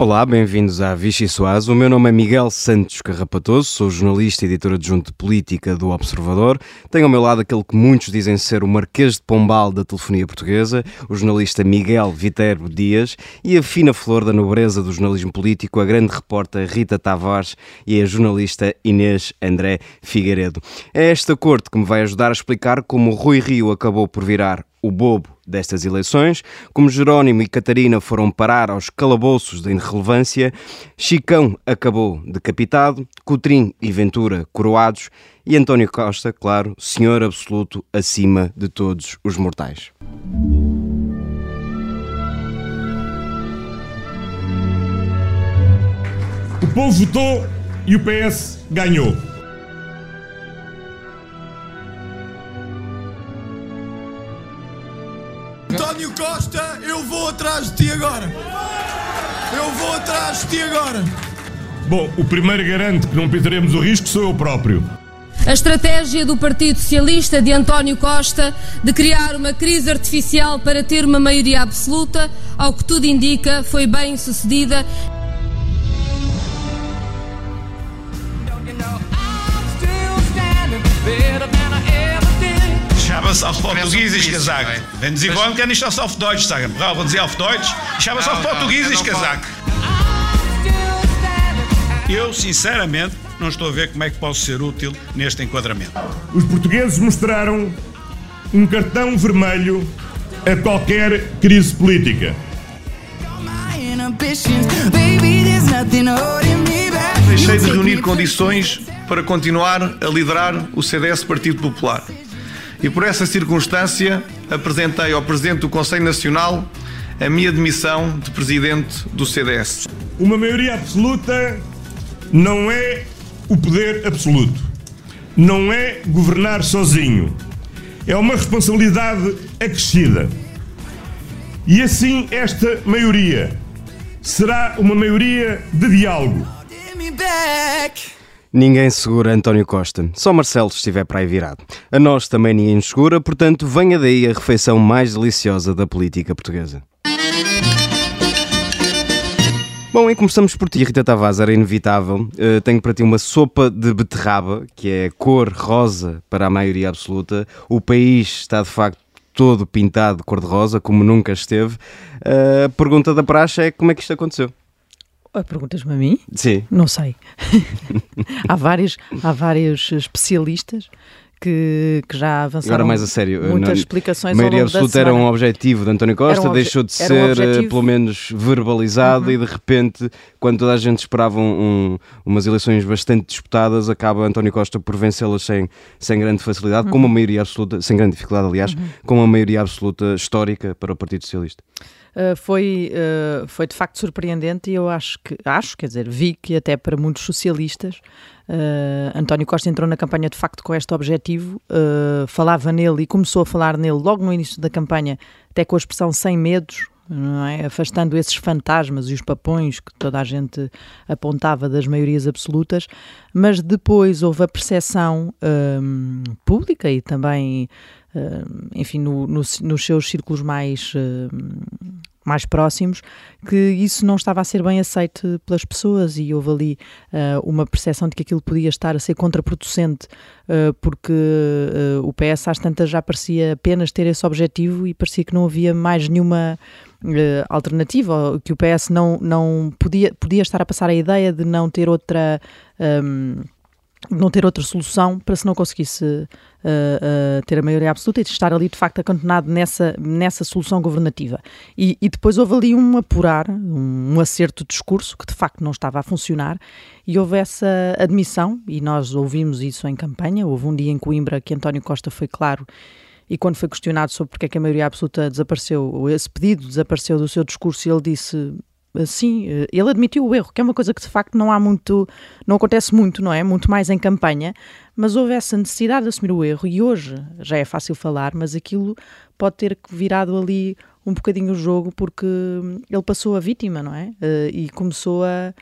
Olá, bem-vindos à Vichy Soaz. O meu nome é Miguel Santos Carrapatoso, sou jornalista e editor adjunto de política do Observador. Tenho ao meu lado aquele que muitos dizem ser o Marquês de Pombal da telefonia portuguesa, o jornalista Miguel Viterbo Dias e a fina flor da nobreza do jornalismo político, a grande repórter Rita Tavares e a jornalista Inês André Figueiredo. É esta corte que me vai ajudar a explicar como Rui Rio acabou por virar o bobo destas eleições, como Jerónimo e Catarina foram parar aos calabouços da irrelevância, Chicão acabou decapitado, Coutrinho e Ventura coroados e António Costa, claro, senhor absoluto acima de todos os mortais. O povo votou e o PS ganhou. António Costa, eu vou atrás de ti agora. Eu vou atrás de ti agora. Bom, o primeiro garante que não pisaremos o risco sou eu próprio. A estratégia do Partido Socialista de António Costa de criar uma crise artificial para ter uma maioria absoluta, ao que tudo indica, foi bem sucedida. Ich habe es auf Portugiesisch gesagt. Wenn Sie wollen, kann ich das auf Deutsch sagen. Brauchen Sie auf Deutsch? Ich habe es auf Portugiesisch gesagt. Eu, sinceramente, não estou a ver como é que posso ser útil neste enquadramento. Os portugueses mostraram um cartão vermelho a qualquer crise política. Deixei de reunir condições para continuar a liderar o CDS Partido Popular. E por essa circunstância apresentei ao Presidente do Conselho Nacional a minha demissão de Presidente do CDS. Uma maioria absoluta não é o poder absoluto. Não é governar sozinho. É uma responsabilidade acrescida. E assim esta maioria será uma maioria de diálogo. Ninguém segura António Costa, só Marcelo estiver para aí virado. A nós também ninguém nos segura, portanto, venha daí a refeição mais deliciosa da política portuguesa. Bom, e começamos por ti, Rita Tavares, era inevitável. Uh, tenho para ti uma sopa de beterraba, que é cor rosa para a maioria absoluta. O país está de facto todo pintado de cor-de-rosa, como nunca esteve. Uh, a pergunta da praxe é como é que isto aconteceu? Perguntas-me a mim? Sim. Não sei. há, vários, há vários especialistas que, que já avançaram. Agora mais a sério, muitas não, explicações. maioria absoluta era um objetivo de António Costa, um deixou de era um ser objetivo. pelo menos verbalizado Uhum. e de repente, quando toda a gente esperava um- um- umas eleições bastante disputadas, acaba António Costa por vencê-las sem, sem grande facilidade, com Uhum. uma maioria absoluta, sem grande dificuldade, aliás, com uma maioria absoluta histórica para o Partido Socialista. Uh, foi, uh, foi de facto surpreendente e eu acho que, acho, quer dizer, vi que até para muitos socialistas uh, António Costa entrou na campanha de facto com este objetivo, uh, falava nele e começou a falar nele logo no início da campanha, até com a expressão sem medos, é? afastando esses fantasmas e os papões que toda a gente apontava das maiorias absolutas, mas depois houve a percepção pública e também, enfim, no- no- nos seus círculos mais, mais próximos, que isso não estava a ser bem aceito pelas pessoas e houve ali ah, uma percepção de que aquilo podia estar a ser contraproducente, ah, porque ah, o PS às tantas já parecia apenas ter esse objetivo e parecia que não havia mais nenhuma alternativa, que o PS não, não podia, podia estar a passar a ideia de não ter outra hum, não ter outra solução para se não conseguisse eh, eh, ter a maioria absoluta e estar ali de facto acantonado nessa, nessa solução governativa. E, e depois houve ali um apurar, um, um acerto de discurso que de facto não estava a funcionar e houve essa admissão, e nós ouvimos isso em campanha. Houve um dia em Coimbra que António Costa foi claro e quando foi questionado sobre porque é que a maioria absoluta desapareceu, esse pedido desapareceu do seu discurso, ele disse assim, ele admitiu o erro, que é uma coisa que de facto não há muito, não acontece muito, não é? Muito mais em campanha, mas houve essa necessidade de assumir o erro e hoje já é fácil falar, mas aquilo pode ter virado ali um bocadinho o jogo porque ele passou a vítima, não é? Eh, E começou a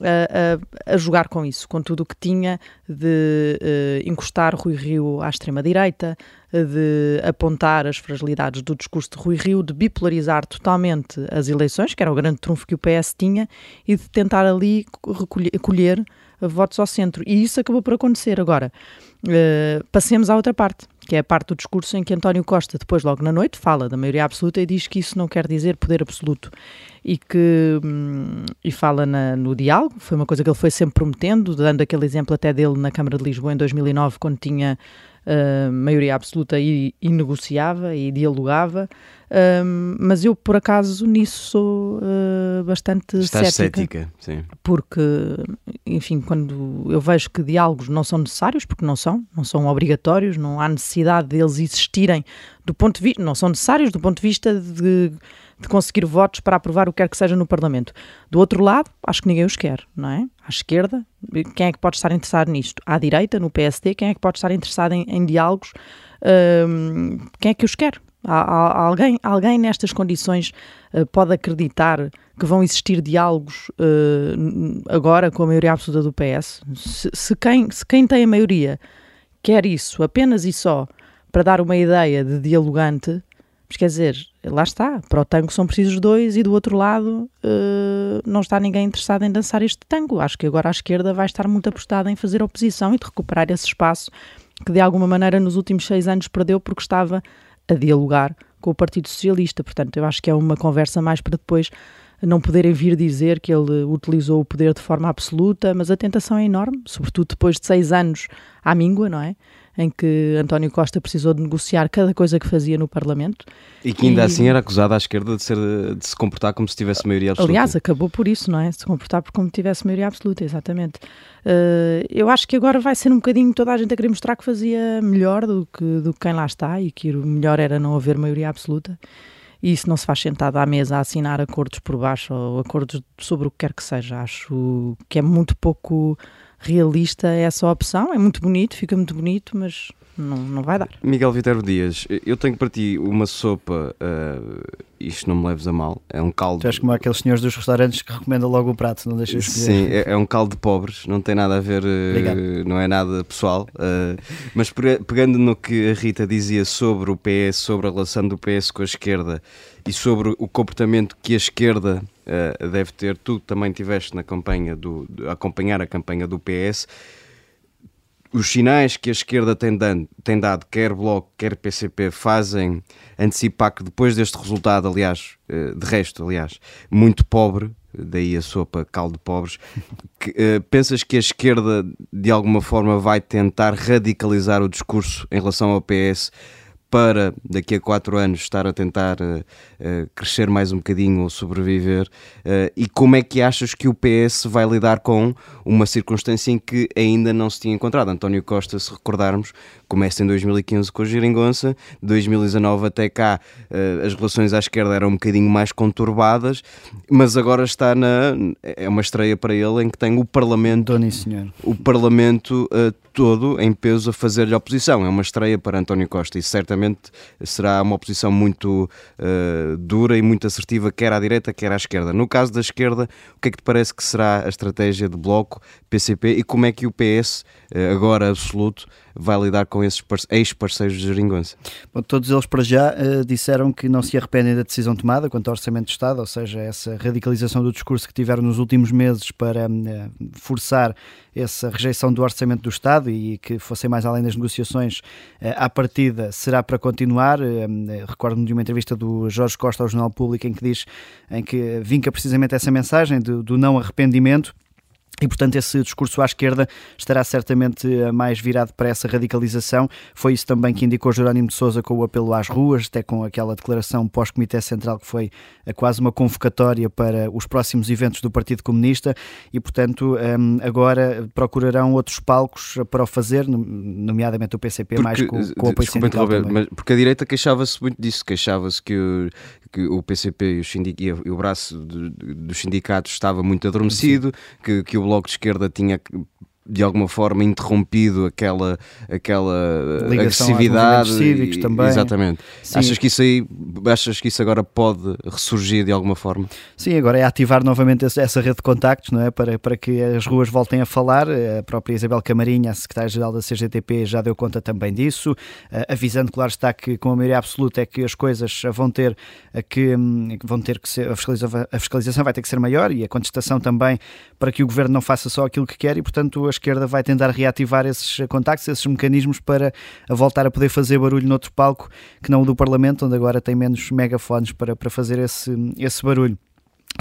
a, a, jogar com isso, com tudo o que tinha de uh, encostar Rui Rio à extrema-direita, de apontar as fragilidades do discurso de Rui Rio, de bipolarizar totalmente as eleições, que era o grande trunfo que o PS tinha, e de tentar ali recolher, colher votos ao centro. E isso acabou por acontecer. Agora, uh, passemos à outra parte, que é a parte do discurso em que António Costa, depois, logo na noite, fala da maioria absoluta e diz que isso não quer dizer poder absoluto. E que hum, e fala na, no diálogo, foi uma coisa que ele foi sempre prometendo, dando aquele exemplo até dele na Câmara de Lisboa em 2009, quando tinha uh, maioria absoluta e, e, negociava e dialogava, uh, mas eu por acaso nisso sou uh, bastante Estás cética, cética sim. porque enfim, quando eu vejo que diálogos não são necessários, porque não são, não são obrigatórios, não há necessidade deles existirem do ponto de vista, não são necessários do ponto de vista de de conseguir votos para aprovar o que quer que seja no Parlamento. Do outro lado, acho que ninguém os quer, não é? À esquerda, quem é que pode estar interessado nisto? À direita, no PSD, quem é que pode estar interessado em, em diálogos? Um, quem é que os quer? Há, alguém, alguém nestas condições uh, pode acreditar que vão existir diálogos uh, agora com a maioria absoluta do PS? Se, se, quem, se quem tem a maioria quer isso apenas e só para dar uma ideia de dialogante, mas quer dizer, lá está, para o tango são precisos dois e do outro lado uh, não está ninguém interessado em dançar este tango. Acho que agora a esquerda vai estar muito apostada em fazer oposição e de recuperar esse espaço que de alguma maneira nos últimos seis anos perdeu porque estava a dialogar com o Partido Socialista. Portanto, eu acho que é uma conversa mais para depois não poderem vir dizer que ele utilizou o poder de forma absoluta, mas a tentação é enorme, sobretudo depois de seis anos à míngua, não é? Em que António Costa precisou de negociar cada coisa que fazia no Parlamento. E que ainda e... assim era acusado à esquerda de, ser, de se comportar como se tivesse maioria absoluta. Aliás, acabou por isso, não é? Se comportar como se tivesse maioria absoluta, exatamente. Uh, eu acho que agora vai ser um bocadinho toda a gente a querer mostrar que fazia melhor do que, do que quem lá está e que o melhor era não haver maioria absoluta. E isso não se faz sentado à mesa a assinar acordos por baixo ou acordos sobre o que quer que seja. Acho que é muito pouco realista essa opção. É muito bonito, fica muito bonito, mas não, não vai dar. Miguel Viterbo Dias, eu tenho para ti uma sopa, uh, isto não me leves a mal, é um caldo. Tu és como aqueles senhores dos restaurantes que recomendam logo o prato, não deixas escolher. Sim, é, é, um caldo de pobres, não tem nada a ver, uh, não é nada pessoal. Uh, mas pegando no que a Rita dizia sobre o PS, sobre a relação do PS com a esquerda e sobre o comportamento que a esquerda uh, deve ter, tu também tiveste na campanha do, de acompanhar a campanha do PS os sinais que a esquerda tem, dando, tem dado, quer Bloco, quer PCP, fazem antecipar que depois deste resultado, aliás, eh, de resto, aliás, muito pobre, daí a sopa caldo de pobres, que, uh, pensas que a esquerda de alguma forma vai tentar radicalizar o discurso em relação ao PS para daqui a quatro anos estar a tentar uh, uh, crescer mais um bocadinho ou sobreviver? Uh, e como é que achas que o PS vai lidar com uma circunstância em que ainda não se tinha encontrado? António Costa, se recordarmos, começa em 2015 com a Geringonça, 2019 até cá as relações à esquerda eram um bocadinho mais conturbadas, mas agora está na. É uma estreia para ele em que tem o Parlamento. Dona senhor. O Parlamento todo em peso a fazer-lhe oposição. É uma estreia para António Costa e certamente será uma oposição muito uh, dura e muito assertiva, quer à direita, quer à esquerda. No caso da esquerda, o que é que te parece que será a estratégia de Bloco, PCP e como é que o PS, uh, agora absoluto, vai lidar com esses ex-parceiros de Geringonça? Bom, todos eles para já uh, disseram que não se arrependem da decisão tomada quanto ao Orçamento de Estado, ou seja, essa radicalização do discurso que tiveram nos últimos meses para uh, forçar essa rejeição do Orçamento do Estado e que fossem mais além das negociações à partida será para continuar. Recordo-me de uma entrevista do Jorge Costa ao Jornal Público em que diz, em que vinca precisamente essa mensagem do, do não arrependimento e, portanto, esse discurso à esquerda estará certamente eh, mais virado para essa radicalização. Foi isso também que indicou Jerónimo de Sousa com o apelo às ruas, até com aquela declaração pós-Comitê Central que foi eh, quase uma convocatória para os próximos eventos do Partido Comunista. E, portanto, ehm, agora procurarão outros palcos para o fazer, nomeadamente o PCP, porque, mais com, com o apoio sindical mas Porque a direita queixava-se muito disso, queixava-se que, que o PCP e o, e o braço dos sindicatos estava muito adormecido, que, que o Bloco de Esquerda tinha de alguma forma interrompido aquela, aquela Ligação agressividade. cívicos também. Exatamente. Achas que isso aí, achas que isso agora pode ressurgir de alguma forma? Sim, agora é ativar novamente essa rede de contactos, não é? Para, para que as ruas voltem a falar. A própria Isabel Camarinha, a secretária-geral da CGTP, já deu conta também disso, eh, avisando, claro está, que com a maioria absoluta é que as coisas vão ter que, hum, vão ter que ser, a fiscalização, a fiscalização vai ter que ser maior e a contestação também para que o governo não faça só aquilo que quer e, portanto, esquerda vai tentar reativar esses contactos, esses mecanismos para voltar a poder fazer barulho noutro palco que não o do Parlamento, onde agora tem menos megafones para, para fazer esse, esse barulho.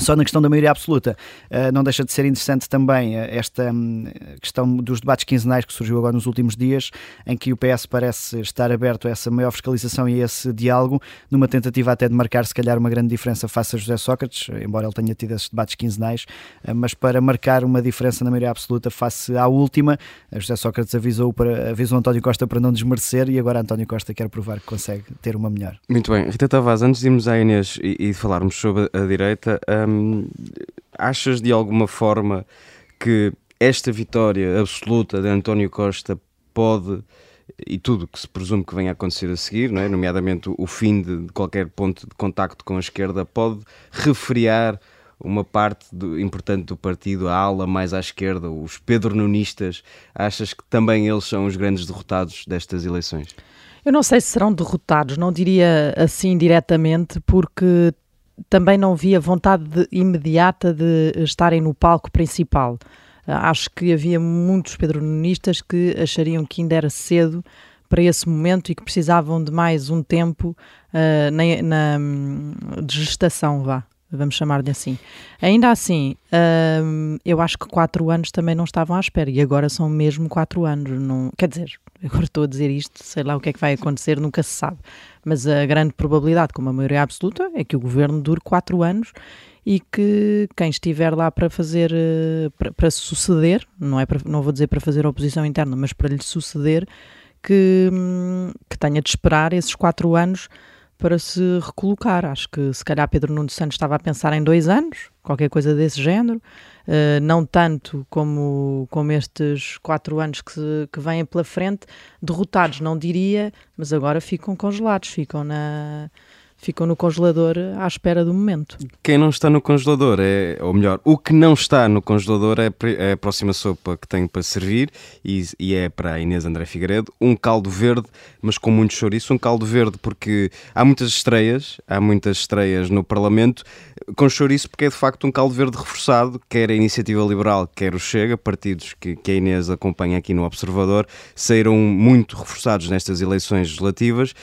Só na questão da maioria absoluta, uh, não deixa de ser interessante também uh, esta um, questão dos debates quinzenais que surgiu agora nos últimos dias, em que o PS parece estar aberto a essa maior fiscalização e a esse diálogo, numa tentativa até de marcar, se calhar, uma grande diferença face a José Sócrates, embora ele tenha tido esses debates quinzenais, uh, mas para marcar uma diferença na maioria absoluta face à última, José Sócrates avisou, para, avisou António Costa para não desmerecer e agora António Costa quer provar que consegue ter uma melhor. Muito bem. Rita Tavares, antes de irmos à Inês e, e falarmos sobre a direita, Achas de alguma forma que esta vitória absoluta de António Costa pode e tudo que se presume que venha a acontecer a seguir, não é? nomeadamente o fim de qualquer ponto de contacto com a esquerda, pode refriar uma parte do, importante do partido, a ala mais à esquerda, os pedro-nunistas, achas que também eles são os grandes derrotados destas eleições? Eu não sei se serão derrotados, não diria assim diretamente, porque também não via vontade de, imediata de estarem no palco principal. Ah, acho que havia muitos pedronistas que achariam que ainda era cedo para esse momento e que precisavam de mais um tempo uh, na, na, hum, de gestação, vá, vamos chamar-lhe assim. Ainda assim, uh, eu acho que quatro anos também não estavam à espera e agora são mesmo quatro anos. Não, quer dizer, agora estou a dizer isto, sei lá o que é que vai acontecer, nunca se sabe. Mas a grande probabilidade, com uma maioria absoluta, é que o governo dure quatro anos e que quem estiver lá para fazer, eh, para, para suceder, não, é para, não vou dizer para fazer oposição interna, mas para lhe suceder, que, hum, que tenha de esperar esses quatro anos para se recolocar. Acho que se calhar Pedro Nuno Santos estava a pensar em dois anos, qualquer coisa desse género, uh, não tanto como, como estes quatro anos que, que vêm pela frente, derrotados, não diria, mas agora ficam congelados, ficam na ficam no congelador à espera do momento. Quem não está no congelador é, ou melhor, o que não está no congelador é, é a próxima sopa que tenho para servir e, e, é para a Inês André Figueiredo, um caldo verde, mas com muito chouriço, um caldo verde porque há muitas estreias, há muitas estreias no Parlamento, com chouriço porque é de facto um caldo verde reforçado, quer a Iniciativa Liberal, quer o Chega, partidos que, que a Inês acompanha aqui no Observador, saíram muito reforçados nestas eleições legislativas,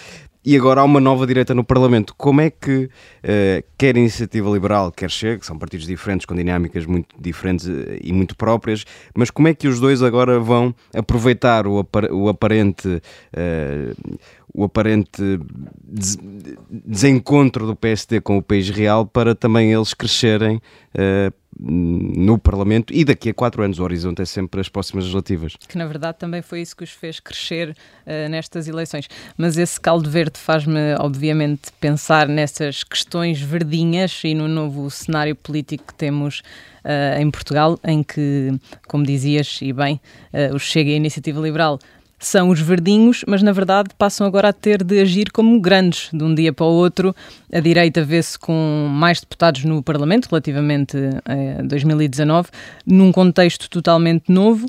e agora há uma nova direita no Parlamento. Como é que uh, quer a Iniciativa Liberal, quer Chega, que são partidos diferentes, com dinâmicas muito diferentes uh, e muito próprias, mas como é que os dois agora vão aproveitar o, apar o aparente. Uh, o aparente des desencontro do PSD com o país real para também eles crescerem no Parlamento e daqui a quatro anos o horizonte é sempre as próximas legislativas. Que na verdade também foi isso que os fez crescer uh, nestas eleições. Mas esse caldo verde faz-me, obviamente, pensar nessas questões verdinhas e no novo cenário político que temos uh, em Portugal, em que, como dizias e bem, uh, o Chega e a Iniciativa Liberal são os verdinhos, mas na verdade passam agora a ter de agir como grandes. De um dia para o outro, a direita vê-se com mais deputados no Parlamento, relativamente a 2019, num contexto totalmente novo.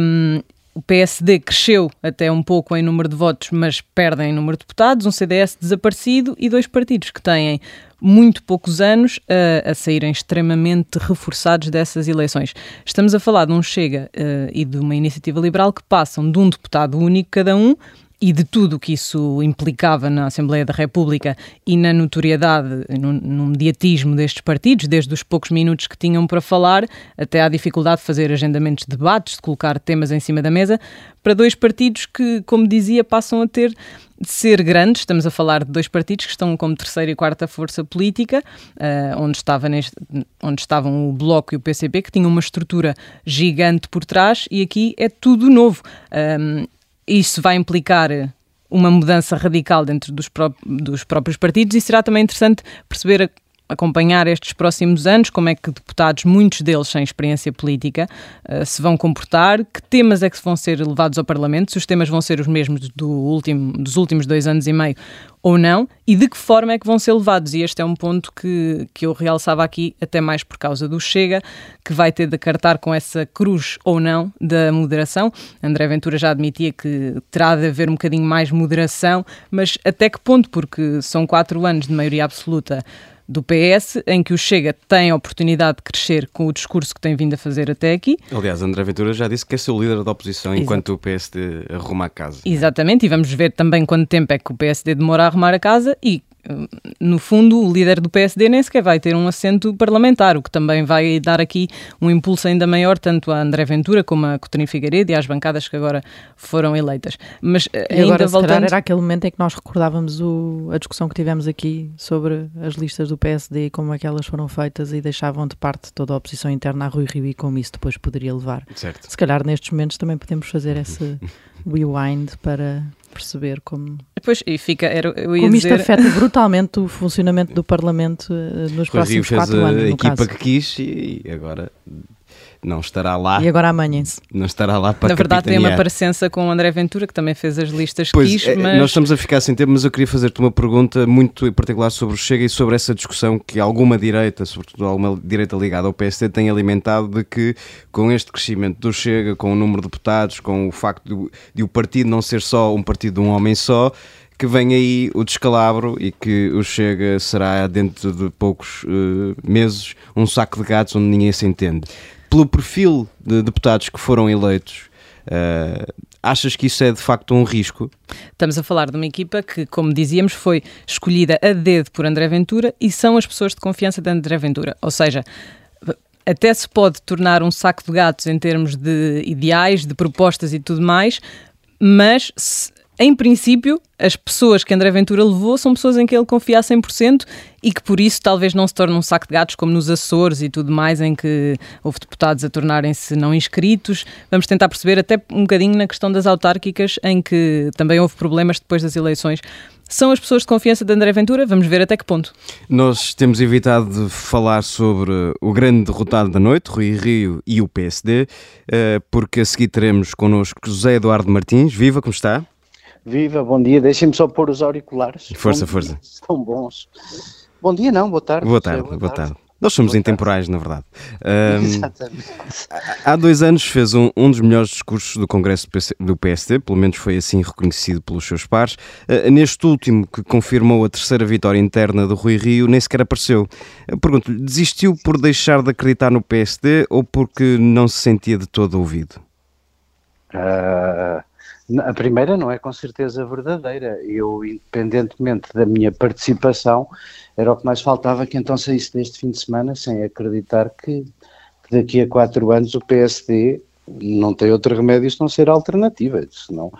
Um, o PSD cresceu até um pouco em número de votos, mas perde em número de deputados, um CDS desaparecido e dois partidos que têm muito poucos anos a, a saírem extremamente reforçados dessas eleições. Estamos a falar de um Chega uh, e de uma iniciativa liberal que passam de um deputado único cada um e de tudo o que isso implicava na Assembleia da República e na notoriedade, no, no, mediatismo destes partidos, desde os poucos minutos que tinham para falar, até à dificuldade de fazer agendamentos de debates, de colocar temas em cima da mesa, para dois partidos que, como dizia, passam a ter de ser grandes. Estamos a falar de dois partidos que estão como terceira e quarta força política, uh, onde, estava neste, onde estavam o Bloco e o PCP, que tinham uma estrutura gigante por trás, e aqui é tudo novo. Isso vai implicar uma mudança radical dentro dos, pró dos próprios partidos e será também interessante perceber acompanhar estes próximos anos, como é que deputados, muitos deles sem experiência política, uh, se vão comportar, que temas é que vão ser levados ao Parlamento, se os temas vão ser os mesmos do último, dos últimos dois anos e meio ou não, e de que forma é que vão ser levados. E este é um ponto que, que eu realçava aqui, até mais por causa do Chega, que vai ter de cartar com essa cruz ou não da moderação. André Ventura já admitia que terá de haver um bocadinho mais moderação, mas até que ponto? Porque são quatro anos de maioria absoluta do PS, em que o Chega tem a oportunidade de crescer com o discurso que tem vindo a fazer até aqui. Aliás, André Ventura já disse que é seu líder da oposição Exato. enquanto o PSD arruma a casa. Exatamente, e vamos ver também quanto tempo é que o PSD demora a arrumar a casa e no fundo, o líder do PSD nem sequer vai ter um assento parlamentar, o que também vai dar aqui um impulso ainda maior, tanto a André Ventura como a Coutinho Figueiredo e às bancadas que agora foram eleitas. Mas eh, e ainda agora, voltando... era aquele momento em que nós recordávamos o, a discussão que tivemos aqui sobre as listas do PSD e como é que elas foram feitas e deixavam de parte toda a oposição interna a Rui Rio e como isso depois poderia levar. Certo. Se calhar nestes momentos também podemos fazer esse rewind para perceber como. Pois, e fica, era, eu ia como dizer... isto afeta brutalmente o funcionamento do Parlamento uh, nos próximos quatro anos. A equipa caso. que quis e agora não estará lá. E agora amanhã-se. Não estará lá para Na verdade, capitanear. tem uma parecença com o André Ventura, que também fez as listas pois, quis, é, mas... Nós estamos a ficar sem tempo, mas eu queria fazer-te uma pergunta muito em particular sobre o Chega e sobre essa discussão que alguma direita, sobretudo alguma direita ligada ao PSD, tem alimentado de que com este crescimento do Chega, com o número de deputados, com o facto de, de o partido não ser só um partido de um homem só, que vem aí o descalabro e que o Chega será dentro de poucos uh, meses um saco de gatos onde ninguém se entende pelo perfil de deputados que foram eleitos, uh, achas que isso é de facto um risco? Estamos a falar de uma equipa que, como dizíamos, foi escolhida a dedo por André Ventura e são as pessoas de confiança de André Ventura. Ou seja, até se pode tornar um saco de gatos em termos de ideais, de propostas e tudo mais, mas se, em princípio, as pessoas que André Ventura levou são pessoas em que ele confia a 100% e que por isso talvez não se torne um saco de gatos como nos Açores e tudo mais, em que houve deputados a tornarem-se não inscritos. Vamos tentar perceber até um bocadinho na questão das autárquicas, em que também houve problemas depois das eleições. São as pessoas de confiança de André Ventura? Vamos ver até que ponto. Nós temos evitado falar sobre o grande derrotado da noite, Rui Rio e o PSD, eh, porque a seguir teremos connosco José Eduardo Martins. Viva, como está? Viva, bom dia. Deixem-me só pôr os auriculares. Força, força. Estão bons. Bom dia, não, boa tarde. Boa tarde, boa, boa tarde. tarde. Nós somos boa intemporais, tarde. na verdade. Um, Exatamente. Há dois anos fez um, um dos melhores discursos do Congresso do PSD, pelo menos foi assim reconhecido pelos seus pares. Uh, neste último, que confirmou a terceira vitória interna do Rui Rio, nem sequer apareceu. Pergunto-lhe, desistiu por deixar de acreditar no PSD ou porque não se sentia de todo ouvido? Uh, a primeira não é com certeza verdadeira. Eu, independentemente da minha participação, era o que mais faltava que então saísse deste fim de semana sem acreditar que, daqui a quatro anos o PSD não tem outro remédio se não ser alternativa. Senão,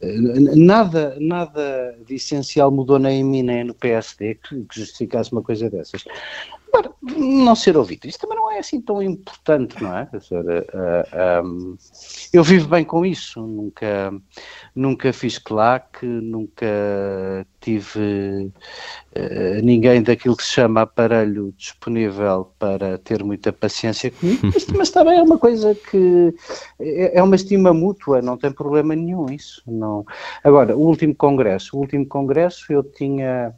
eh, nada, nada de essencial mudou nem em mim nem no PSD que justificasse uma coisa dessas. Agora, não ser ouvido, isso também não é assim tão importante, não é? Uh, eh, um, eu vivo bem com isso, nunca, nunca fiz claque, nunca tive uh, ninguém daquilo que se chama aparelho disponível para ter muita paciência comigo, mas, mas também é uma coisa que é, é uma estima mútua, não tem problema nenhum isso. Não. Agora, o último congresso, o último congresso eu tinha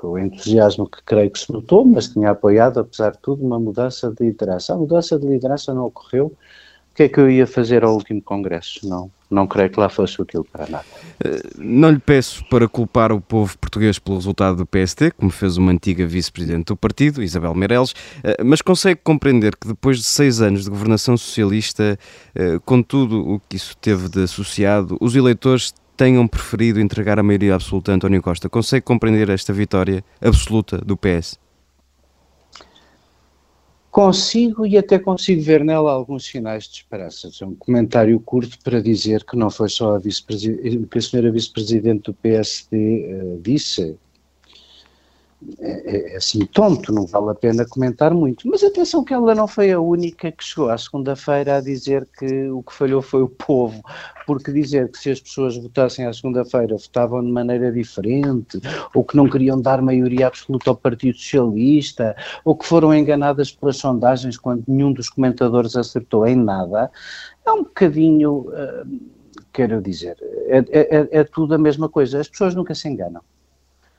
com o entusiasmo que creio que se notou, mas tinha apoiado, apesar de tudo, uma mudança de liderança. A mudança de liderança não ocorreu. O que é que eu ia fazer ao último congresso? Não, não creio que lá fosse útil para nada. Eh, não lhe peço para culpar o povo português pelo resultado do PST, como fez uma antiga vice-presidente do partido, Isabel Meireles, eh, mas consegue compreender que depois de seis anos de governação socialista, eh, com tudo o que isso teve de associado, os eleitores tenham preferido entregar a maioria absoluta a António Costa. Consegue compreender esta vitória absoluta do PS? Consigo e até consigo ver nela alguns sinais de esperança. Um comentário curto para dizer que não foi só a vice que a senhora vice-presidente do PSD uh, eh, disse, é, é, assim tonto, não vale a pena comentar muito. Mas atenção que ela não foi a única que chegou à segunda-feira a dizer que o que falhou foi o povo, porque dizer que se as pessoas votassem à segunda-feira votavam de maneira diferente, ou que não queriam dar maioria absoluta ao Partido Socialista, ou que foram enganadas pelas sondagens quando nenhum dos comentadores acertou em nada, é um bocadinho, uh, quero dizer, é, é, é, é tudo a mesma coisa. As pessoas nunca se enganam.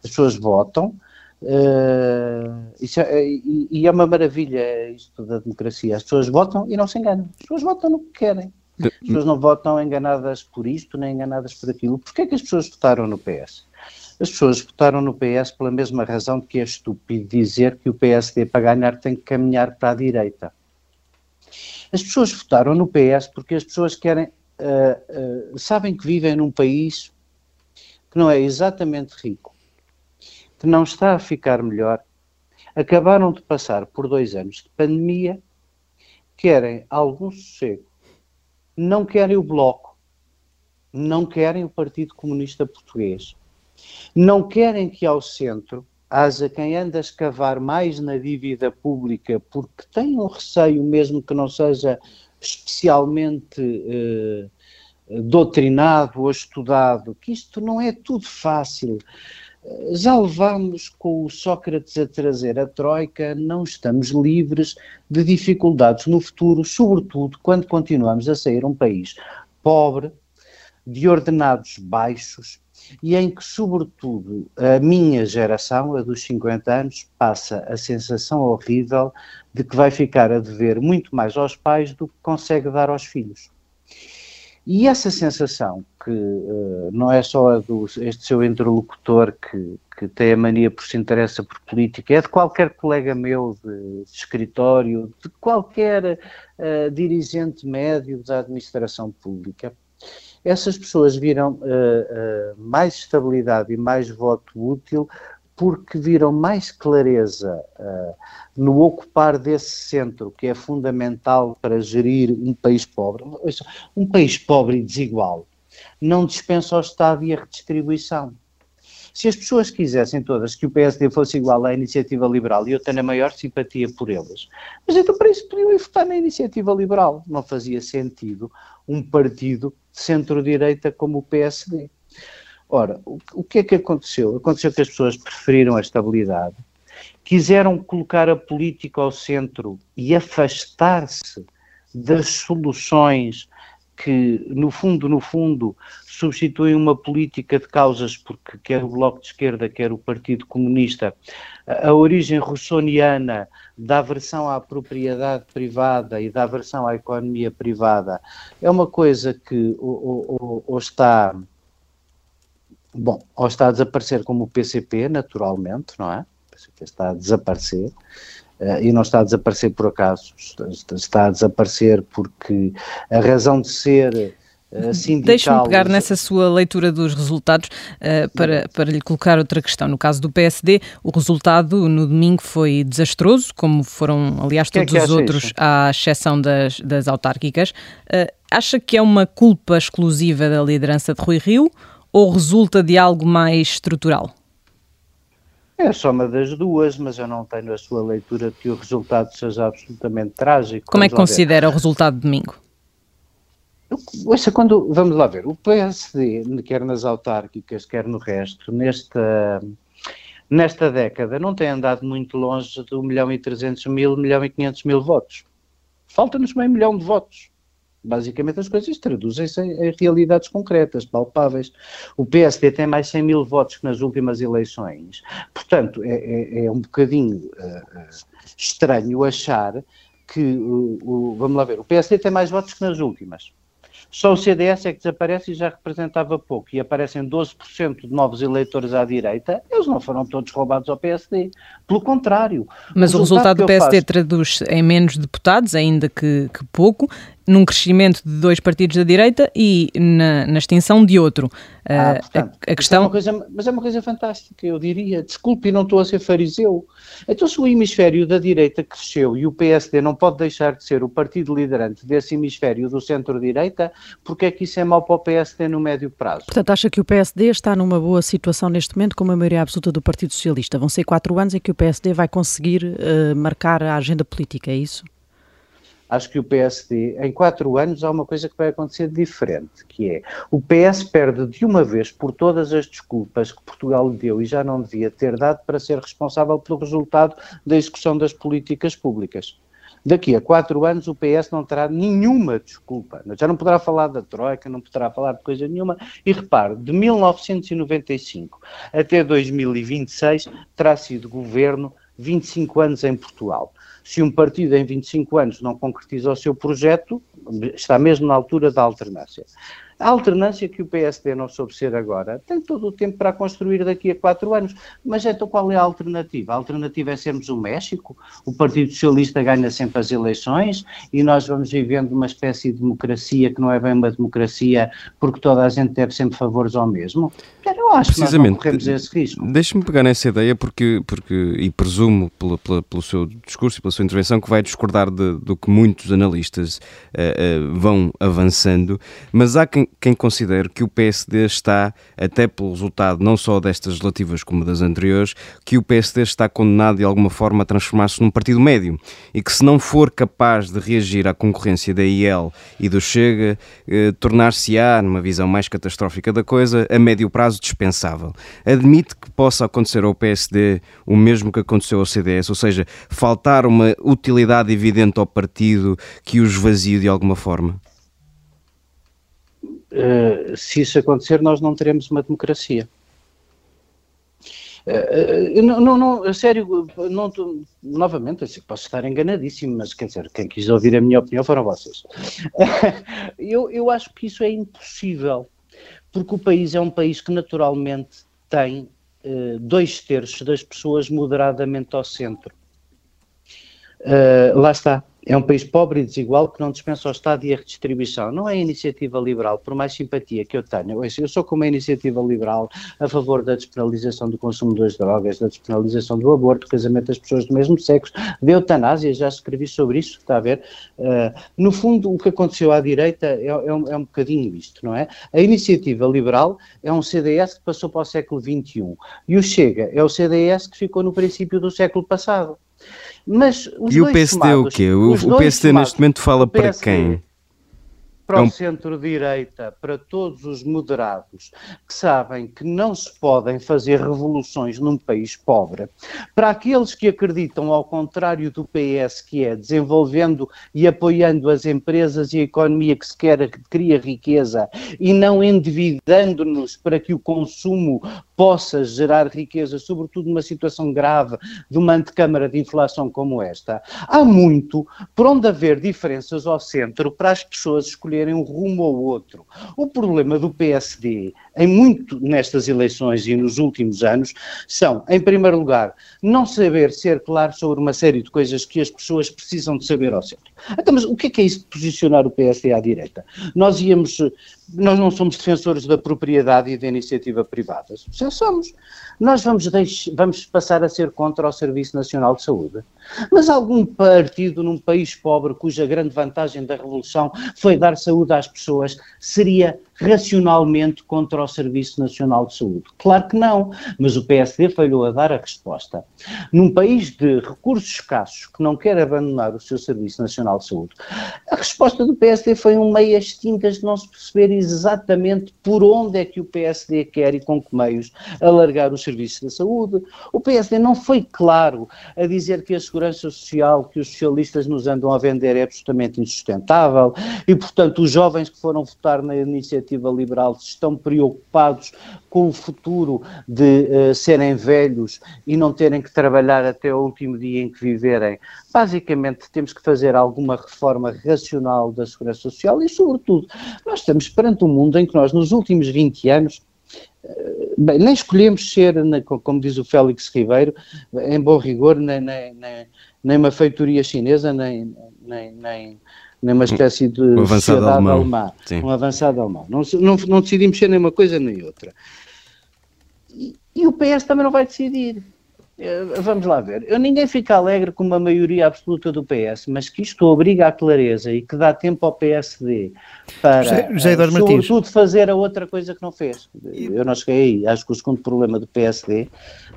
As pessoas votam, Uh, é, e, e, é uma maravilha isto da democracia. As pessoas votam e não se enganam. As pessoas votam no que querem. As pessoas não votam enganadas por isto, nem enganadas por aquilo. Porquê é que as pessoas votaram no PS? As pessoas votaram no PS pela mesma razão que é estúpido dizer que o PSD para ganhar tem que caminhar para a direita. As pessoas votaram no PS porque as pessoas querem, uh, uh, sabem que vivem num país que não é exatamente rico, que não está a ficar melhor, acabaram de passar por dois anos de pandemia, querem algum sossego, não querem o Bloco, não querem o Partido Comunista Português, não querem que ao centro haja quem anda a escavar mais na dívida pública porque tem um receio, mesmo que não seja especialmente eh, doutrinado ou estudado, que isto não é tudo fácil já levámos com o Sócrates a trazer a Troika, não estamos livres de dificuldades no futuro, sobretudo quando continuamos a sair um país pobre, de ordenados baixos e em que, sobretudo, a minha geração, a dos 50 anos, passa a sensação horrível de que vai ficar a dever muito mais aos pais do que consegue dar aos filhos. E essa sensação, que uh, não é só a do este seu interlocutor que, que tem a mania por se interessa por política, é de qualquer colega meu de, de escritório, de qualquer uh, dirigente médio da administração pública. Essas pessoas viram uh, mais estabilidade e mais voto útil porque viram mais clareza uh, no ocupar desse centro, que é fundamental para gerir um país pobre. Um país pobre e desigual não dispensa o Estado e a redistribuição. Se as pessoas quisessem todas que o PSD fosse igual à iniciativa liberal, e eu tenho a maior simpatia por elas, mas então para isso podiam ir votar na iniciativa liberal. Não fazia sentido um partido de centro-direita como o PSD. Ora, o, que é que aconteceu? Aconteceu que as pessoas preferiram a estabilidade, quiseram colocar a política ao centro e afastar-se das soluções que, no fundo, no fundo, substituem uma política de causas, porque quer o Bloco de Esquerda, quer o Partido Comunista, a, a origem russoniana da aversão à propriedade privada e da aversão à economia privada é uma coisa que ou, ou, ou está Bom, ou está a desaparecer como o PCP, naturalmente, não é? O PCP está a desaparecer. Uh, e não está a desaparecer por acaso, está, está a desaparecer porque a razão de ser uh, sindical... Deixe-me pegar nessa sua leitura dos resultados uh, para, para lhe colocar outra questão. No caso do PSD, o resultado no domingo foi desastroso, como foram, aliás, é todos é os outros, isso? à exceção das, das autárquicas. acha que é uma culpa exclusiva da liderança de Rui Rio ou resulta de algo mais estrutural? É só uma das duas, mas eu não tenho a sua leitura de que o resultado seja absolutamente trágico. Como é que considera o resultado de domingo? Ouça, quando, vamos lá ver, o PSD, quer nas autárquicas, quer no resto, nesta, nesta década, não tem andado muito longe de 1 milhão e 300 mil, 1 milhão e 500 mil votos. Falta-nos meio milhão de votos. Basicamente as coisas traduzem-se em, realidades concretas, palpáveis. O PSD tem mais 100 mil votos que nas últimas eleições. Portanto, é, é, é um bocadinho uh, estranho achar que, o, o, vamos lá ver, o PSD tem mais votos que nas últimas. Só o CDS é que desaparece e já representava pouco. E aparecem 12% de novos eleitores à direita. Eles não foram todos roubados ao PSD. Pelo contrário. Mas o resultado, o resultado do PSD faço... traduz em menos deputados, ainda que, que pouco. Num crescimento de dois partidos da direita e na, na extinção de outro. Ah, portanto, a, a questão... É coisa, mas é uma coisa fantástica, eu diria. Desculpe, não estou a ser fariseu. Então, se o hemisfério da direita cresceu e o PSD não pode deixar de ser o partido liderante desse hemisfério do centro-direita, porque é que isso é mau para o PSD no médio prazo? Portanto, acha que o PSD está numa boa situação neste momento com a maioria absoluta do Partido Socialista? Vão ser quatro anos em que o PSD vai conseguir uh, marcar a agenda política, é isso? Acho que o PSD, em quatro anos, há uma coisa que vai acontecer diferente, que é o PS perde de uma vez por todas as desculpas que Portugal deu e já não devia ter dado para ser responsável pelo resultado da execução das políticas públicas. Daqui a quatro anos o PS não terá nenhuma desculpa, já não poderá falar da Troika, não poderá falar de coisa nenhuma. E repare, de 1995 até 2026 terá sido governo 25 anos em Portugal. Se um partido em 25 anos não concretiza o seu projeto, está mesmo na altura da alternância. A alternância que o PSD não soube ser agora tem todo o tempo para construir daqui a quatro anos. Mas então qual é a alternativa? A alternativa é sermos o México? O Partido Socialista ganha sempre as eleições e nós vamos vivendo uma espécie de democracia que não é bem uma democracia porque toda a gente deve sempre favores ao mesmo? Eu acho que nós não corremos esse risco. Deixe-me pegar nessa ideia porque, porque e presumo pelo, pelo, pelo seu discurso e pela sua intervenção que vai discordar de, do que muitos analistas uh, uh, vão avançando, mas há quem, quem considere que o PSD está, até pelo resultado não só destas legislativas como das anteriores, que o PSD está condenado de alguma forma a transformar-se num partido médio e que se não for capaz de reagir à concorrência da IEL e do Chega, eh, tornar-se-á, numa visão mais catastrófica da coisa, a médio prazo dispensável. Admite que possa acontecer ao PSD o mesmo que aconteceu ao CDS, ou seja, faltar uma utilidade evidente ao partido que os vazie de alguma forma? Uh, se isso acontecer, nós não teremos uma democracia. Uh, não, não, não, a sério, não, tô, novamente, assim, posso estar enganadíssimo, mas quer dizer, quem quis ouvir a minha opinião foram vocês. eu, eu acho que isso é impossível, porque o país é um país que naturalmente tem uh, dois terços das pessoas moderadamente ao centro. lá está, é um país pobre e desigual que não dispensa o Estado e a redistribuição. Não é a iniciativa liberal, por mais simpatia que eu tenha. Eu sou como a iniciativa liberal a favor da despenalização do consumo das drogas, da despenalização do aborto, do casamento das pessoas do mesmo sexo, da eutanásia, já escrevi sobre isso, está a ver? Uh, no fundo, o que aconteceu à direita é, é, um, é um bocadinho isto, não é? A iniciativa liberal é um CDS que passou para o século XXI e o Chega é o CDS que ficou no princípio do século passado. Mas e o PSD tomados, o quê? O, o PSD neste momento fala para quem? Para o centro-direita, para todos os moderados que sabem que não se podem fazer revoluções num país pobre, para aqueles que acreditam, ao contrário do PS, que é desenvolvendo e apoiando as empresas e a economia que se quer, que cria riqueza e não endividando-nos para que o consumo possa gerar riqueza, sobretudo numa situação grave de uma antecâmara de inflação como esta. Há muito por onde haver diferenças ao centro para as pessoas escolherem um rumo ou outro. O problema do PSD, em muito nestas eleições e nos últimos anos, são, em primeiro lugar, não saber ser claro sobre uma série de coisas que as pessoas precisam de saber ao centro. Então, mas o que é que é isso de posicionar o PSD à direita? Nós íamos nós não somos defensores da propriedade e da iniciativa privada. Já somos. Nós vamos, vamos passar a ser contra o Serviço Nacional de Saúde. Mas algum partido num país pobre, cuja grande vantagem da Revolução foi dar saúde às pessoas, seria racionalmente contra o Serviço Nacional de Saúde? Claro que não, mas o PSD falhou a dar a resposta. Num país de recursos escassos que não quer abandonar o seu Serviço Nacional de Saúde, a resposta do PSD foi um meias tintas de não se perceber exatamente por onde é que o PSD quer e com que meios alargar o Serviço da Saúde. O PSD não foi claro a dizer que a segurança social que os socialistas nos andam a vender é absolutamente insustentável e, portanto, os jovens que foram votar na iniciativa iniciativa liberal estão preocupados com o futuro de uh, serem velhos e não terem que trabalhar até o último dia em que viverem. Basicamente, temos que fazer alguma reforma racional da segurança social e, sobretudo, nós estamos perante um mundo em que nós, nos últimos 20 anos, eh, Bem, nem escolhemos ser, como diz o Félix Ribeiro, em bom rigor, nem, nem, nem, nem uma feitoria chinesa, nem, nem, nem nem uma espécie de um sociedade alemão. alemã, Sim. um avançado alemão. Não, não, não decidimos ser nem uma coisa nem outra. E, e o PS também não vai decidir. Eh, vamos lá ver. Eu, ninguém fica alegre com uma maioria absoluta do PS, mas que isto obriga à clareza e que dá tempo ao PSD para, José, José sobretudo, fazer a outra coisa que não fez. Eu não cheguei aí. Acho que o segundo problema do PSD,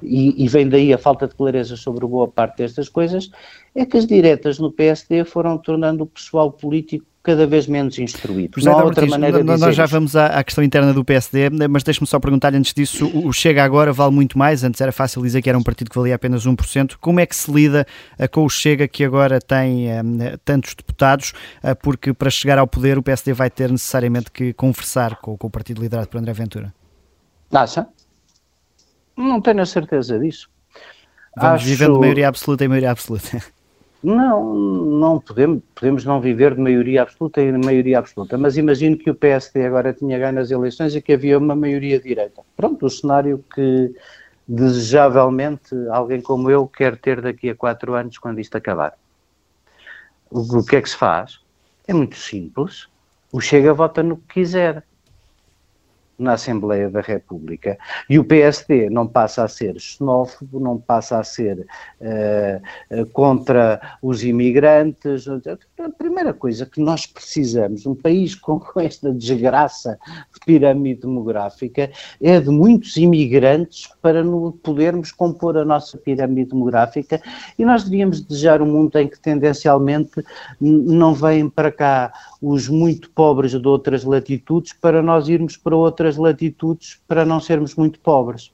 e, e vem daí a falta de clareza sobre boa parte destas coisas, é que as diretas no PSD foram tornando o pessoal político cada vez menos instruído. José não há outra maneira de Nós já vamos à, à, questão interna do PSD, mas deixe-me só perguntar-lhe antes disso, o Chega agora vale muito mais, antes era fácil dizer que era um partido que valia apenas 1%, como é que se lida uh, com o Chega que agora tem um, tantos deputados, uh, porque para chegar ao poder o PSD vai ter necessariamente que conversar com, com o partido liderado por André Ventura? Acha? Não tenho a certeza disso. Vamos Acho... vivendo maioria absoluta e maioria absoluta. Não, não podemos, podemos não viver de maioria absoluta e de maioria absoluta, mas imagino que o PSD agora tinha ganho as eleições e que havia uma maioria direita. Pronto, o cenário que desejavelmente alguém como eu quer ter daqui a quatro anos quando isto acabar. O, que é que se faz? É muito simples. O Chega vota no que quiser na Assembleia da República. E o PSD não passa a ser xenófobo, não passa a ser uh, contra os imigrantes. A primeira coisa que nós precisamos, um país com, com esta desgraça de pirâmide demográfica, é de muitos imigrantes para no, podermos compor a nossa pirâmide demográfica e nós devíamos desejar um mundo em que tendencialmente não vêm para cá os muito pobres de outras latitudes para nós irmos para outras latitudes para não sermos muito pobres.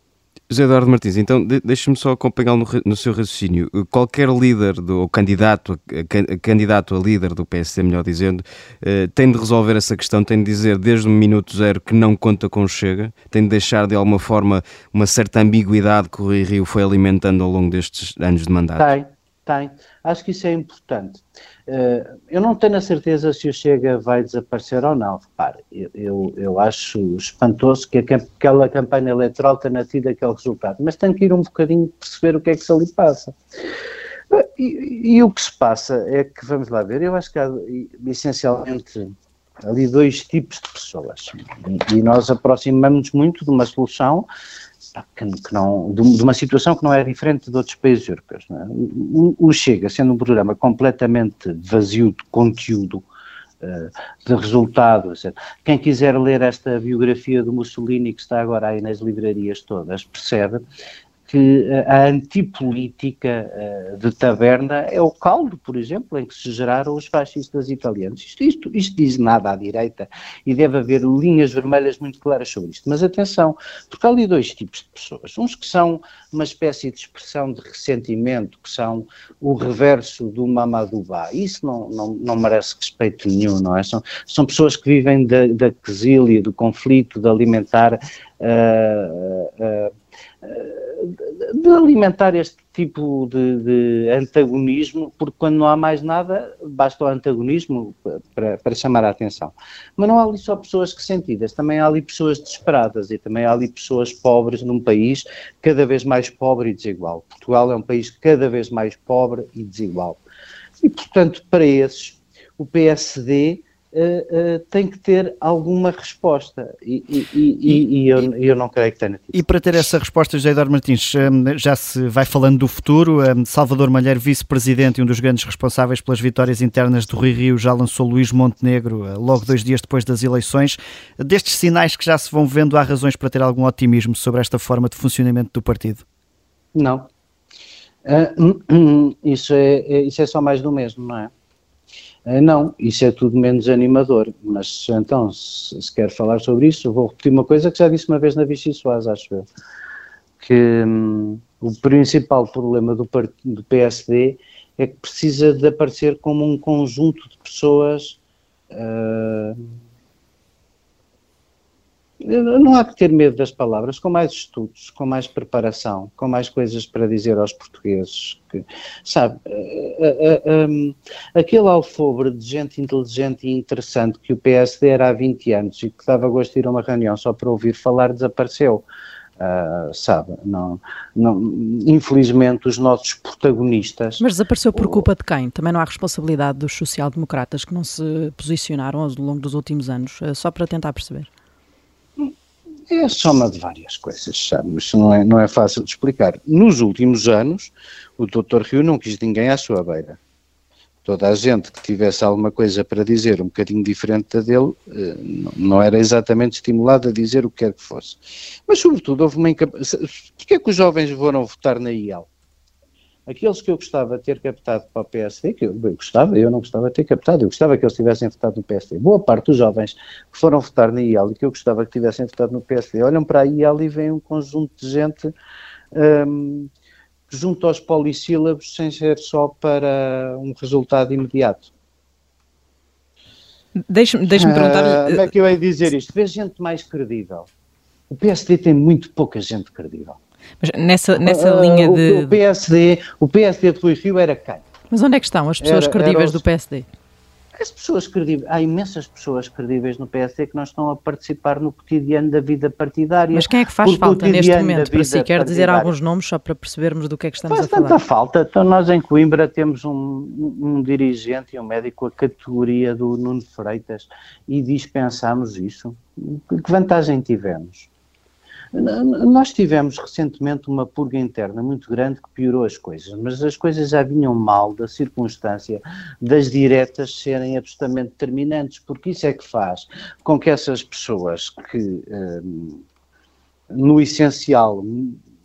José Eduardo Martins, então deixe-me só acompanhá-lo no, no, seu raciocínio. Qualquer líder do, ou candidato, a, candidato a líder do PSD, melhor dizendo, eh, tem de resolver essa questão, tem de dizer desde o minuto zero que não conta com o Chega, tem de deixar de alguma forma uma certa ambiguidade que o Rui Rio foi alimentando ao longo destes anos de mandato. Tem, tem. Acho que isso é importante. Uh, eu não tenho a certeza se o Chega vai desaparecer ou não. Repare, eu, eu, acho espantoso que aquela campanha eleitoral tenha tido aquele resultado, mas tenho que ir um bocadinho perceber o que é que se ali passa. Uh, e, e, o que se passa é que, vamos lá ver, eu acho que há essencialmente ali dois tipos de pessoas. E, e nós aproximamos-nos muito de uma solução que, que não, de, uma situação que não é diferente de outros países europeus. É? O, o, Chega, sendo um programa completamente vazio de conteúdo, uh, de resultado, quem quiser ler esta biografia do Mussolini que está agora aí nas livrarias todas, percebe que a antipolítica uh, de taberna é o caldo, por exemplo, em que se geraram os fascistas italianos. Isto, isto, isto, diz nada à direita e deve haver linhas vermelhas muito claras sobre isto. Mas atenção, porque há ali dois tipos de pessoas. Uns que são uma espécie de expressão de ressentimento, que são o reverso do Mamadouba. Isso não, não, não merece respeito nenhum, não é? São, são pessoas que vivem da, quesília, do conflito, de alimentar. Uh, uh, de alimentar este tipo de, de, antagonismo, porque quando não há mais nada, basta o antagonismo para, para, chamar a atenção. Mas não há ali só pessoas ressentidas, também há ali pessoas desesperadas e também há ali pessoas pobres num país cada vez mais pobre e desigual. Portugal é um país cada vez mais pobre e desigual. E, portanto, para esses, o PSD Uh, uh, tem que ter alguma resposta e, e, e, e eu, eu, não creio que tenha tido. E para ter essa resposta, José Eduardo Martins, um, já se vai falando do futuro. Um, Salvador Malheiro, vice-presidente e um dos grandes responsáveis pelas vitórias internas do Rio Rio, já lançou Luís Montenegro uh, logo dois dias depois das eleições. Destes sinais que já se vão vendo, há razões para ter algum otimismo sobre esta forma de funcionamento do partido? Não. Hum, hum, isso, é, é, isso é só mais do mesmo, não é? Eh, não, isso é tudo menos animador. Mas então, se, se quer falar sobre isso, vou repetir uma coisa que já disse uma vez na Vichy Soares, acho eu. Que hum, o principal problema do, do PSD é que precisa de aparecer como um conjunto de pessoas. Uh, não há que ter medo das palavras, com mais estudos, com mais preparação, com mais coisas para dizer aos portugueses. Que, sabe, uh, uh, aquele alfobre de gente inteligente e interessante que o PSD era há 20 anos e que dava gosto de ir a uma reunião só para ouvir falar desapareceu. Uh, sabe, não, não, infelizmente os nossos protagonistas. Mas desapareceu por culpa de quem? Também não há responsabilidade dos social-democratas que não se posicionaram ao longo dos últimos anos, uh, só para tentar perceber. É a soma de várias coisas, sabe? Isso não é, não é fácil de explicar. Nos últimos anos, o Dr. Rio não quis ninguém à sua beira toda a gente que tivesse alguma coisa para dizer um bocadinho diferente da dele, eh, não era exatamente estimulado a dizer o que quer que fosse. Mas, sobretudo, houve uma incapacidade. Porquê é que os jovens foram votar na IEL? Aqueles que eu gostava de ter captado para o PSD, que eu, eu, gostava, eu não gostava de ter captado, eu gostava que eles tivessem votado no PSD. Boa parte dos jovens que foram votar na IEL e que eu gostava que tivessem votado no PSD, olham para a IEL e veem um conjunto de gente hum, junto aos polissílabos sem ser só para um resultado imediato. Deixa-me deixa perguntar. Uh, como é que eu ia dizer isto? Vê gente mais credível. O PSD tem muito pouca gente credível. Mas nessa, nessa uh, linha de. O, o, PSD, o PSD de Rui Rio era quem? Mas onde é que estão as pessoas era, credíveis era os... do PSD? As pessoas credíveis, há imensas pessoas credíveis no PSD que não estão a participar no cotidiano da vida partidária. Mas quem é que faz falta neste momento? Para si, quer dizer alguns nomes só para percebermos do que é que estamos faz a falar? Faz tanta falta. Então, nós em Coimbra temos um, um dirigente e um médico a categoria do Nuno Freitas e dispensamos isso. Que vantagem tivemos? Nós tivemos recentemente uma purga interna muito grande que piorou as coisas, mas as coisas já vinham mal da circunstância das diretas serem absolutamente determinantes, porque isso é que faz com que essas pessoas que, eh, no essencial,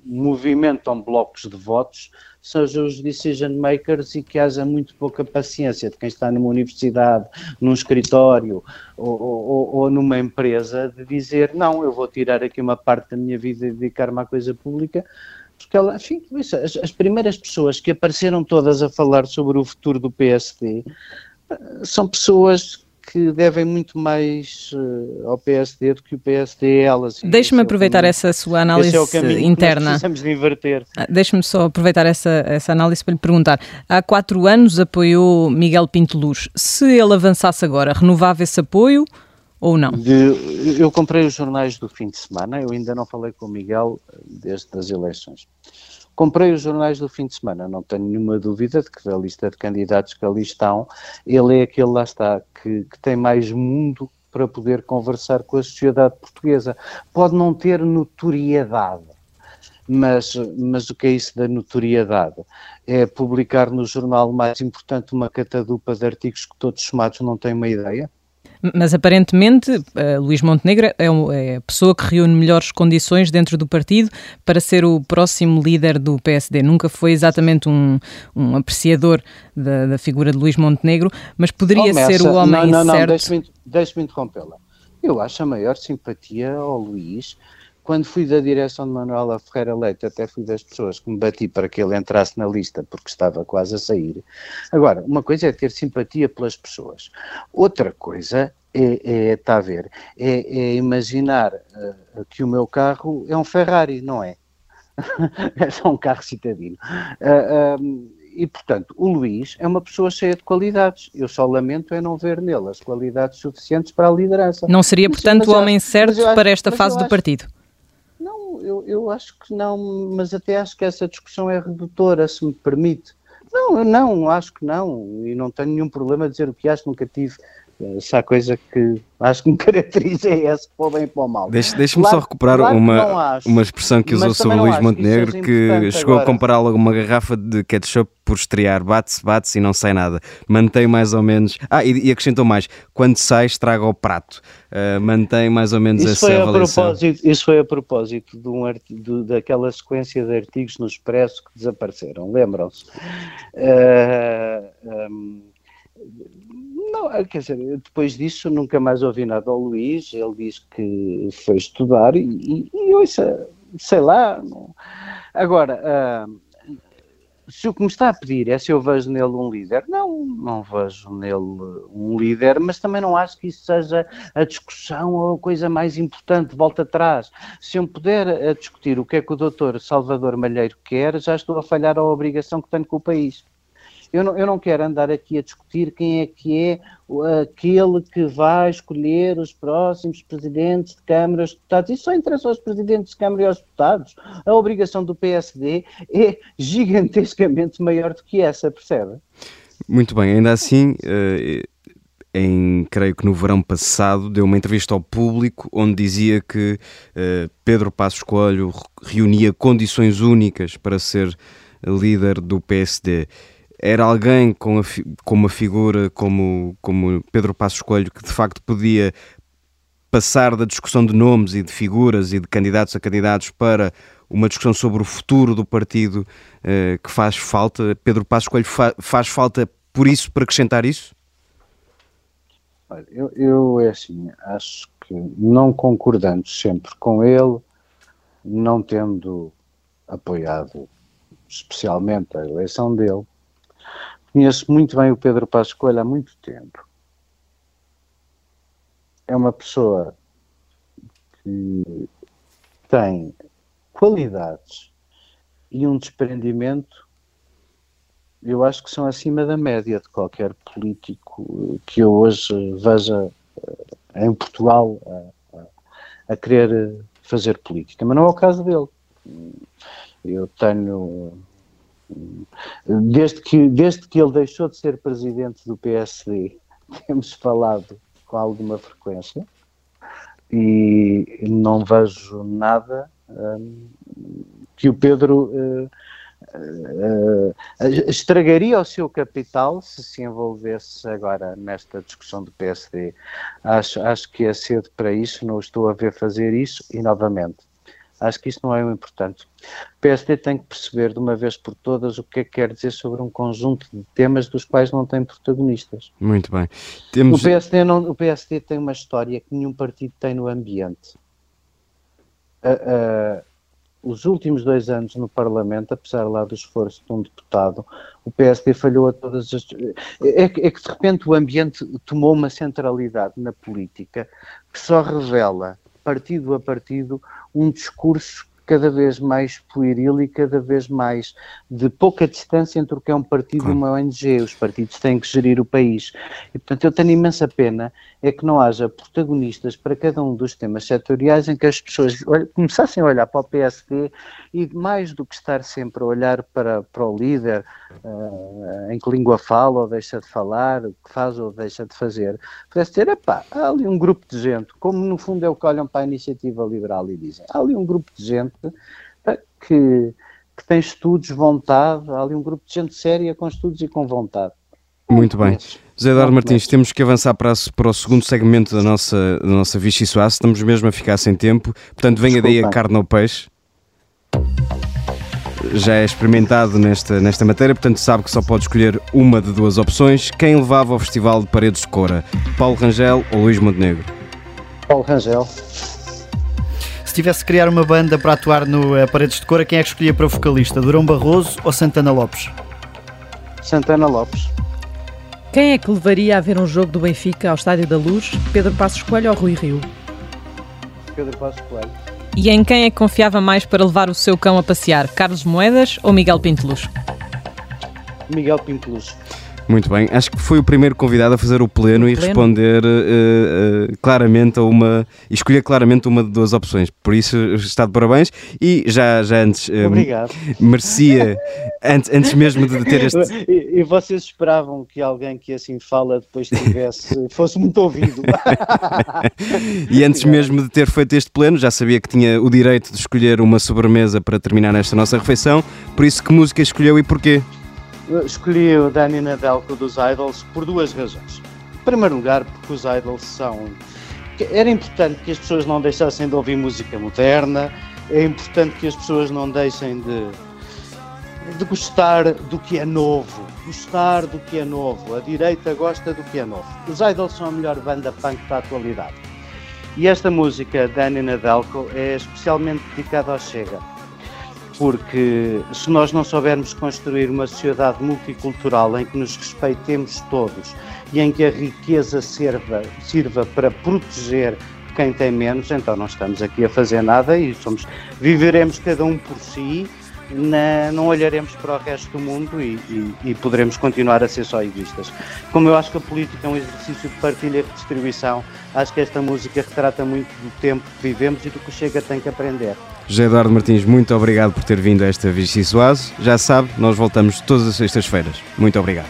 movimentam blocos de votos, sejam os decision makers e que haja muito pouca paciência de quem está numa universidade, num escritório ou, ou, ou, numa empresa de dizer não, eu vou tirar aqui uma parte da minha vida e dedicar-me à coisa pública, porque ela, enfim, as, as primeiras pessoas que apareceram todas a falar sobre o futuro do PSD eh, são pessoas que devem muito mais uh, ao PSD do que o PSD a elas. Deixe-me é aproveitar é essa sua análise é interna. precisamos de inverter. Ah, deixe-me só aproveitar essa, essa análise para lhe perguntar. Há quatro anos apoiou Miguel Pinto Luz. Se ele avançasse agora, renovava esse apoio ou não? De, eu comprei os jornais do fim de semana, eu ainda não falei com o Miguel eh, desde as eleições. Comprei os jornais do fim de semana, não tenho nenhuma dúvida de que a lista de candidatos que ali estão, ele é aquele lá está, que, que tem mais mundo para poder conversar com a sociedade portuguesa. Pode não ter notoriedade, mas, mas o que é isso da notoriedade? É publicar no jornal mais importante uma catadupa de artigos que todos somados não têm uma ideia? Mas aparentemente uh, Luís Montenegro é, é, a pessoa que reúne melhores condições dentro do partido para ser o próximo líder do PSD. Nunca foi exatamente um, um apreciador da, da, figura de Luís Montenegro, mas poderia ser o homem não, não, certo. Não, deixe-me deixe interrompê-la. Eu acho a maior simpatia ao Luís quando fui da direção de Manuela Ferreira Leite, até fui das pessoas que me bati para que ele entrasse na lista, porque estava quase a sair. Agora, uma coisa é ter simpatia pelas pessoas, outra coisa é, é está a ver, é, é imaginar uh, que o meu carro é um Ferrari, não é? é só um carro citadino. Uh, uh, e, portanto, o Luís é uma pessoa cheia de qualidades. Eu só lamento é não ver nele as qualidades suficientes para a liderança. Não seria, portanto, mas, o homem certo para esta fase do acho, partido? Eu, eu acho que não, mas até acho que essa discussão é redutora, se me permite. Não, não, acho que não, e não tenho nenhum problema a dizer o que acho, nunca tive essa coisa que acho que me caracteriza é essa, para o bem e para o mal. Deixe-me claro, só recuperar claro uma, uma expressão que usou sobre Luís Montenegro, que, que chegou agora. a compará-lo a uma garrafa de ketchup por estrear, bate-se, bate-se e não sai nada. Mantém mais ou menos. Ah, e, e acrescentou mais: quando sai, estraga o prato. Uh, mantém mais ou menos isso essa foi avaliação. A propósito, isso foi a propósito de um artigo, de, daquela sequência de artigos no Expresso que desapareceram, lembram-se? Uh, ah, um, não, eh, quer dizer, depois disso nunca mais ouvi nada ao Luís, ele diz que foi estudar e, e, e ouça, sei lá. Não. Agora, uh, se o que me está a pedir é se eu vejo nele um líder, não, não vejo nele um líder, mas também não acho que isso seja a discussão ou a coisa mais importante, volta atrás. Se eu puder a eh, discutir o que é que o doutor Salvador Malheiro quer, já estou a falhar a obrigação que tenho com o país. Eu não, eu não quero andar aqui a discutir quem é que é aquele que vai escolher os próximos presidentes de câmaras de deputados. Isso só interessa aos presidentes de Câmara e aos deputados. A obrigação do PSD é gigantescamente maior do que essa, percebe? Muito bem, ainda assim, eh, em, creio que no verão passado, deu uma entrevista ao público onde dizia que uh, Pedro Passos Coelho reunia condições únicas para ser líder do PSD. Era alguém com, com uma figura como, como Pedro Passos Coelho que de facto podia passar da discussão de nomes e de figuras e de candidatos a candidatos para uma discussão sobre o futuro do partido uh, que faz falta. Pedro Passos Coelho fa faz falta por isso, para acrescentar isso? Olha, eu, eu é assim, acho que não concordando sempre com ele, não tendo apoiado especialmente a eleição dele, conheço muito bem o Pedro Passos Coelho há muito tempo. É uma pessoa que tem qualidades e um desprendimento eu acho que são acima da média de qualquer político que eu hoje veja eh, em Portugal a, a, a querer fazer política. Mas não é o caso dele. Eu tenho. Desde que, desde que ele deixou de ser presidente do PSD, temos falado com alguma frequência e não vejo nada hum, que o Pedro uh, uh, estragaria o seu capital se se envolvesse agora nesta discussão do PSD. Acho, acho que é cedo para isso, não estou a ver fazer isso e novamente. Acho que isso não é o importante. O PSD tem que perceber de uma vez por todas o que é que quer dizer sobre um conjunto de temas dos quais não tem protagonistas. Muito bem. Temos... O, PSD não, o PSD tem uma história que nenhum partido tem no ambiente. Uh, uh, os últimos dois anos no Parlamento, apesar lá do esforço de um deputado, o PSD falhou a todas as. É, é, que de repente o ambiente tomou uma centralidade na política que só revela, partido a partido, um discurso cada vez mais pueril e cada vez mais de pouca distância entre o que é um partido e uma ONG. Os partidos têm que gerir o país. E, portanto, eu tenho imensa pena é que não haja protagonistas para cada um dos temas setoriais em que as pessoas começassem a olhar para o PSD e mais do que estar sempre a olhar para, para o líder uh, em que língua fala ou deixa de falar, o que faz ou deixa de fazer, pudesse ter, epá, há ali um grupo de gente, como no fundo é o que olham para a iniciativa liberal e dizem, há ali um grupo de gente que, que tem estudos, vontade, há ali um grupo de gente séria com estudos e com vontade. Muito bem. José Eduardo Martins, temos que avançar para, para o segundo segmento da nossa, da nossa Vichy Soasse. Estamos mesmo a ficar sem tempo. Portanto, venha daí a carne ao peixe. Já é experimentado nesta, nesta matéria, portanto sabe que só pode escolher uma de duas opções. Quem levava ao Festival de Paredes de Cora? Paulo Rangel ou Luís Montenegro? Paulo Rangel. Se tivesse que criar uma banda para atuar no uh, Paredes de Cora, quem é que escolhia para o vocalista? Durão Barroso ou Santana Lopes? Santana Lopes. Quem é que levaria a ver um jogo do Benfica ao Estádio da Luz? Pedro Passos Coelho ou Rui Rio? Pedro Passos Coelho. E em quem é que confiava mais para levar o seu cão a passear? Carlos Moedas ou Miguel Pinteluz? Miguel Pinteluz. Muito bem, acho que foi o primeiro convidado a fazer o pleno, o e responder uh, uh, claramente a uma. e escolher claramente uma de duas opções. Por isso está de parabéns e já, já antes. Uh, Obrigado. Merecia, antes, antes mesmo de ter este. E, e, vocês esperavam que alguém que assim fala depois tivesse. fosse muito ouvido. e antes mesmo de ter feito este pleno, já sabia que tinha o direito de escolher uma sobremesa para terminar esta nossa refeição. Por isso, que música escolheu e porquê? Escolhi o Danny Nadelko dos Idols por duas razões. Em primeiro lugar, porque os Idols são. Era importante que as pessoas não deixassem de ouvir música moderna, é importante que as pessoas não deixem de, de gostar do que é novo. Gostar do que é novo. A direita gosta do que é novo. Os Idols são a melhor banda punk da atualidade. E esta música, Danny Nadelko, é especialmente dedicada ao Chega porque se nós não soubermos construir uma sociedade multicultural em que nos respeitemos todos e em que a riqueza sirva, sirva para proteger quem tem menos, então não estamos aqui a fazer nada e somos, viveremos cada um por si, na, não olharemos para o resto do mundo e, e, e, poderemos continuar a ser só egoístas. Como eu acho que a política é um exercício de partilha e redistribuição, acho que esta música retrata muito do tempo que vivemos e do que Chega tem que aprender. José Eduardo Martins, muito obrigado por ter vindo a esta Vichy Soase. Já sabe, nós voltamos todas as sextas-feiras. Muito obrigado.